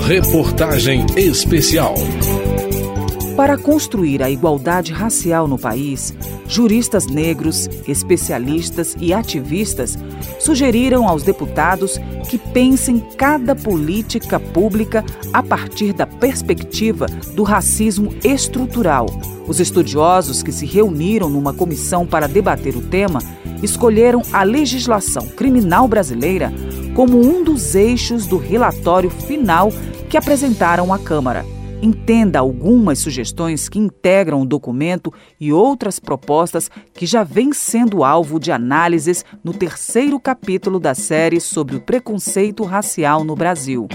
Reportagem Especial. Para construir a igualdade racial no país, juristas negros, especialistas e ativistas sugeriram aos deputados que pensem cada política pública a partir da perspectiva do racismo estrutural. Os estudiosos que se reuniram numa comissão para debater o tema escolheram a legislação criminal brasileira como um dos eixos do relatório final que apresentaram à Câmara entenda algumas sugestões que integram o documento e outras propostas que já vêm sendo alvo de análises no terceiro capítulo da série sobre o preconceito racial no Brasil.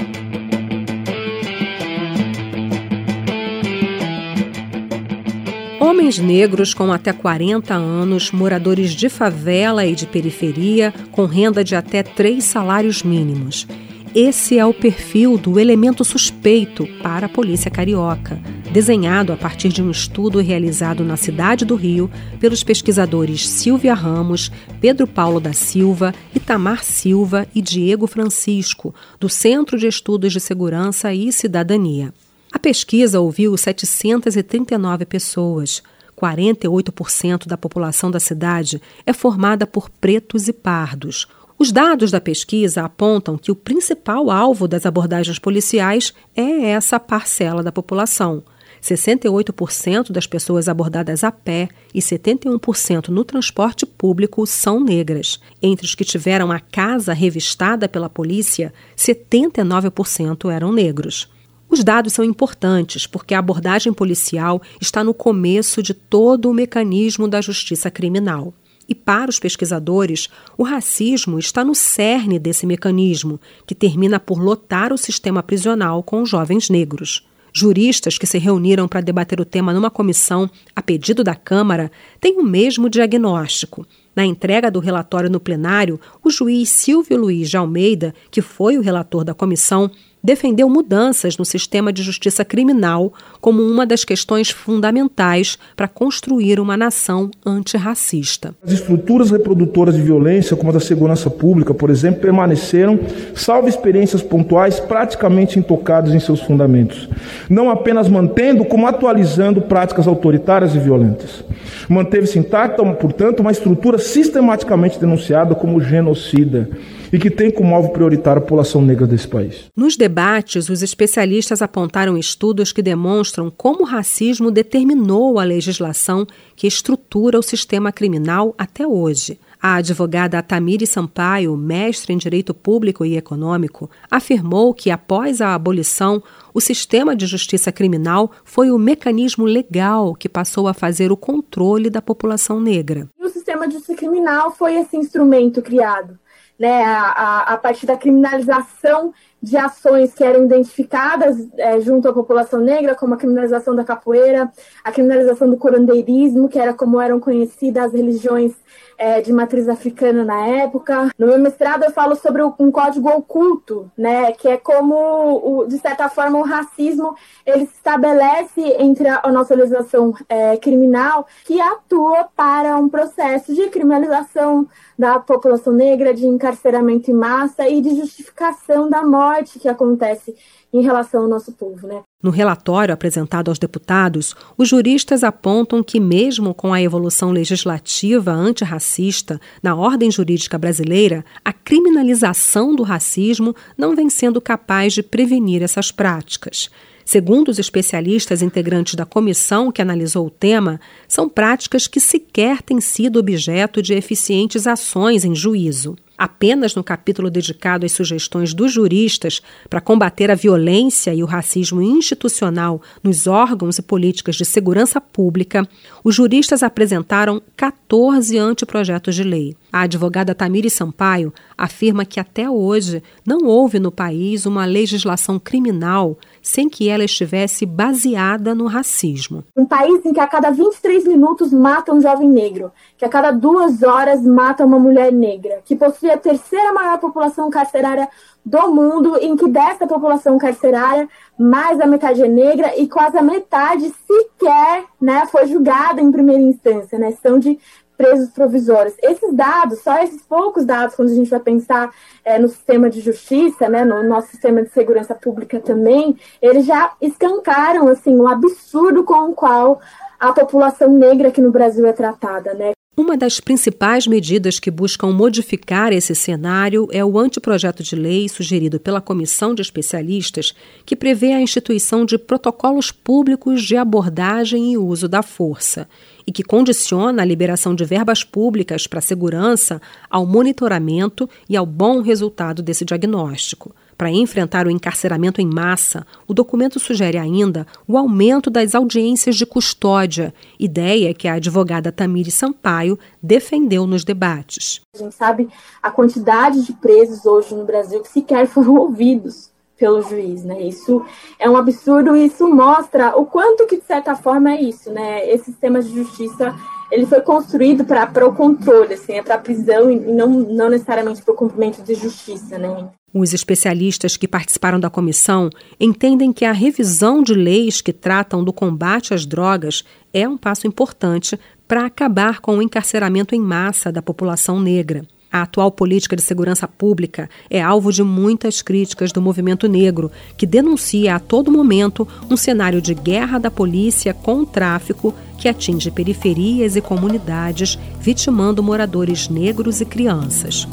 Homens negros com até 40 anos, moradores de favela e de periferia, com renda de até três salários mínimos. Esse é o perfil do elemento suspeito para a polícia carioca, desenhado a partir de um estudo realizado na cidade do Rio pelos pesquisadores Silvia Ramos, Pedro Paulo da Silva, Itamar Silva e Diego Francisco, do Centro de Estudos de Segurança e Cidadania. A pesquisa ouviu 739 pessoas. 48% da população da cidade é formada por pretos e pardos. Os dados da pesquisa apontam que o principal alvo das abordagens policiais é essa parcela da população. 68% das pessoas abordadas a pé e 71% no transporte público são negras. Entre os que tiveram a casa revistada pela polícia, 79% eram negros. Os dados são importantes porque a abordagem policial está no começo de todo o mecanismo da justiça criminal. E para os pesquisadores, o racismo está no cerne desse mecanismo, que termina por lotar o sistema prisional com jovens negros. Juristas que se reuniram para debater o tema numa comissão, a pedido da Câmara, têm o mesmo diagnóstico. Na entrega do relatório no plenário, o juiz Silvio Luiz de Almeida, que foi o relator da comissão, defendeu mudanças no sistema de justiça criminal como uma das questões fundamentais para construir uma nação antirracista. As estruturas reprodutoras de violência, como a da segurança pública, por exemplo, permaneceram, salvo experiências pontuais, praticamente intocadas em seus fundamentos, não apenas mantendo, como atualizando práticas autoritárias e violentas. Manteve-se intacta, portanto, uma estrutura sistematicamente denunciada como genocida e que tem como alvo prioritário a população negra desse país. Nos debates, os especialistas apontaram estudos que demonstram como o racismo determinou a legislação que estrutura o sistema criminal até hoje. A advogada Tamiri Sampaio, mestre em Direito Público e Econômico, afirmou que, após a abolição, o sistema de justiça criminal foi o mecanismo legal que passou a fazer o controle da população negra. O sistema de justiça criminal foi esse instrumento criado né, a, a partir da criminalização de ações que eram identificadas é, junto à população negra, como a criminalização da capoeira, a criminalização do curandeirismo, que era como eram conhecidas as religiões é, de matriz africana na época. No meu mestrado eu falo sobre um código oculto, né, que é como, o, de certa forma, o racismo ele se estabelece entre a, a nossa legislação é, criminal que atua para um processo de criminalização da população negra, de encarceramento em massa e de justificação da morte que acontece em relação ao nosso povo. Né? No relatório apresentado aos deputados, os juristas apontam que, mesmo com a evolução legislativa antirracista na ordem jurídica brasileira, a criminalização do racismo não vem sendo capaz de prevenir essas práticas. Segundo os especialistas integrantes da comissão que analisou o tema, são práticas que sequer têm sido objeto de eficientes ações em juízo. Apenas no capítulo dedicado às sugestões dos juristas para combater a violência e o racismo institucional nos órgãos e políticas de segurança pública, os juristas apresentaram 14 anteprojetos de lei. A advogada Tamiri Sampaio afirma que até hoje não houve no país uma legislação criminal sem que ela estivesse baseada no racismo. Um país em que a cada 23 minutos mata um jovem negro, que a cada duas horas mata uma mulher negra, que possui a terceira maior população carcerária do mundo, em que dessa população carcerária, mais da metade é negra e quase a metade sequer né, foi julgada em primeira instância, né? São de presos provisórios. Esses dados, só esses poucos dados, quando a gente vai pensar é, no sistema de justiça, né, no nosso sistema de segurança pública também, eles já escancaram assim o absurdo com o qual a população negra aqui no Brasil é tratada, né? Uma das principais medidas que buscam modificar esse cenário é o anteprojeto de lei sugerido pela Comissão de Especialistas, que prevê a instituição de protocolos públicos de abordagem e uso da força, e que condiciona a liberação de verbas públicas para segurança ao monitoramento e ao bom resultado desse diagnóstico. Para enfrentar o encarceramento em massa, o documento sugere ainda o aumento das audiências de custódia, ideia que a advogada Tamiri Sampaio defendeu nos debates. A gente sabe a quantidade de presos hoje no Brasil que sequer foram ouvidos pelo juiz, né? Isso é um absurdo e isso mostra o quanto que de certa forma é isso, né? Esse sistema de justiça ele foi construído para o controle, assim, é para a prisão e não, não necessariamente para o cumprimento de justiça, né? Os especialistas que participaram da comissão entendem que a revisão de leis que tratam do combate às drogas é um passo importante para acabar com o encarceramento em massa da população negra. A atual política de segurança pública é alvo de muitas críticas do movimento negro, que denuncia a todo momento um cenário de guerra da polícia com o tráfico que atinge periferias e comunidades, vitimando moradores negros e crianças.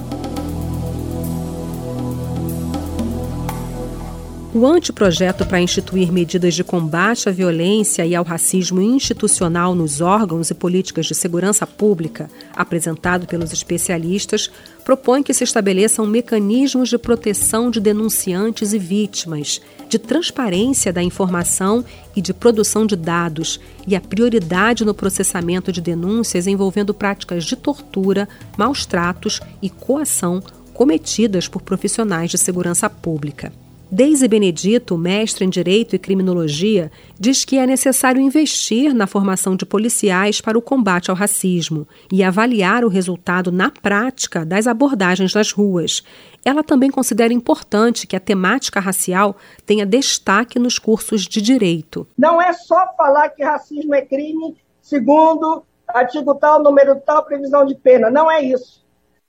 O anteprojeto para instituir medidas de combate à violência e ao racismo institucional nos órgãos e políticas de segurança pública, apresentado pelos especialistas, propõe que se estabeleçam mecanismos de proteção de denunciantes e vítimas, de transparência da informação e de produção de dados, e a prioridade no processamento de denúncias envolvendo práticas de tortura, maus tratos e coação cometidas por profissionais de segurança pública. Deise Benedito, mestre em Direito e Criminologia, diz que é necessário investir na formação de policiais para o combate ao racismo e avaliar o resultado na prática das abordagens nas ruas. Ela também considera importante que a temática racial tenha destaque nos cursos de direito. Não é só falar que racismo é crime segundo artigo tal, número tal, previsão de pena. Não é isso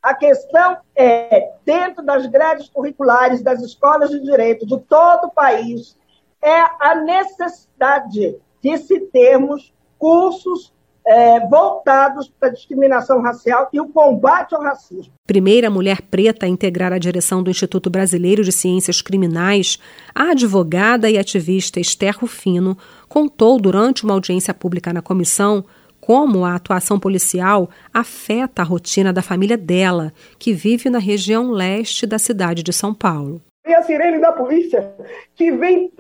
a questão é, dentro das grades curriculares das escolas de direito de todo o país, é a necessidade de se termos cursos é, voltados para a discriminação racial e o combate ao racismo. Primeira mulher preta a integrar a direção do Instituto Brasileiro de Ciências Criminais, a advogada e ativista Esther Rufino contou durante uma audiência pública na comissão como a atuação policial afeta a rotina da família dela, que vive na região leste da cidade de São Paulo. E a sirene da polícia, que vem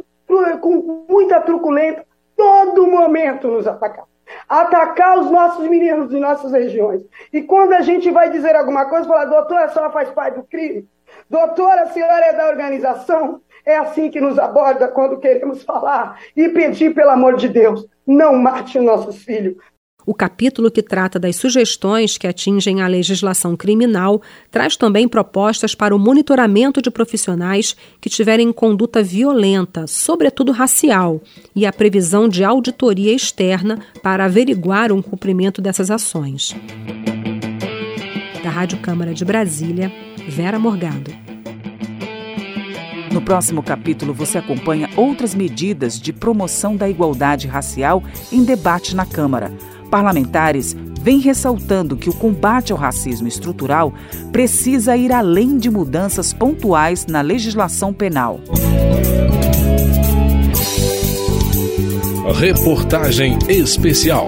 com muita truculência, todo momento nos atacar. Atacar os nossos meninos de nossas regiões. E quando a gente vai dizer alguma coisa, falar, doutora, a senhora faz parte do crime? Doutora, a senhora é da organização? É assim que nos aborda quando queremos falar e pedir, pelo amor de Deus, não mate nossos filhos, o capítulo que trata das sugestões que atingem a legislação criminal traz também propostas para o monitoramento de profissionais que tiverem conduta violenta, sobretudo racial, e a previsão de auditoria externa para averiguar o um cumprimento dessas ações. Da Rádio Câmara de Brasília, Vera Morgado. No próximo capítulo, você acompanha outras medidas de promoção da igualdade racial em debate na Câmara parlamentares vêm ressaltando que o combate ao racismo estrutural precisa ir além de mudanças pontuais na legislação penal. Reportagem especial.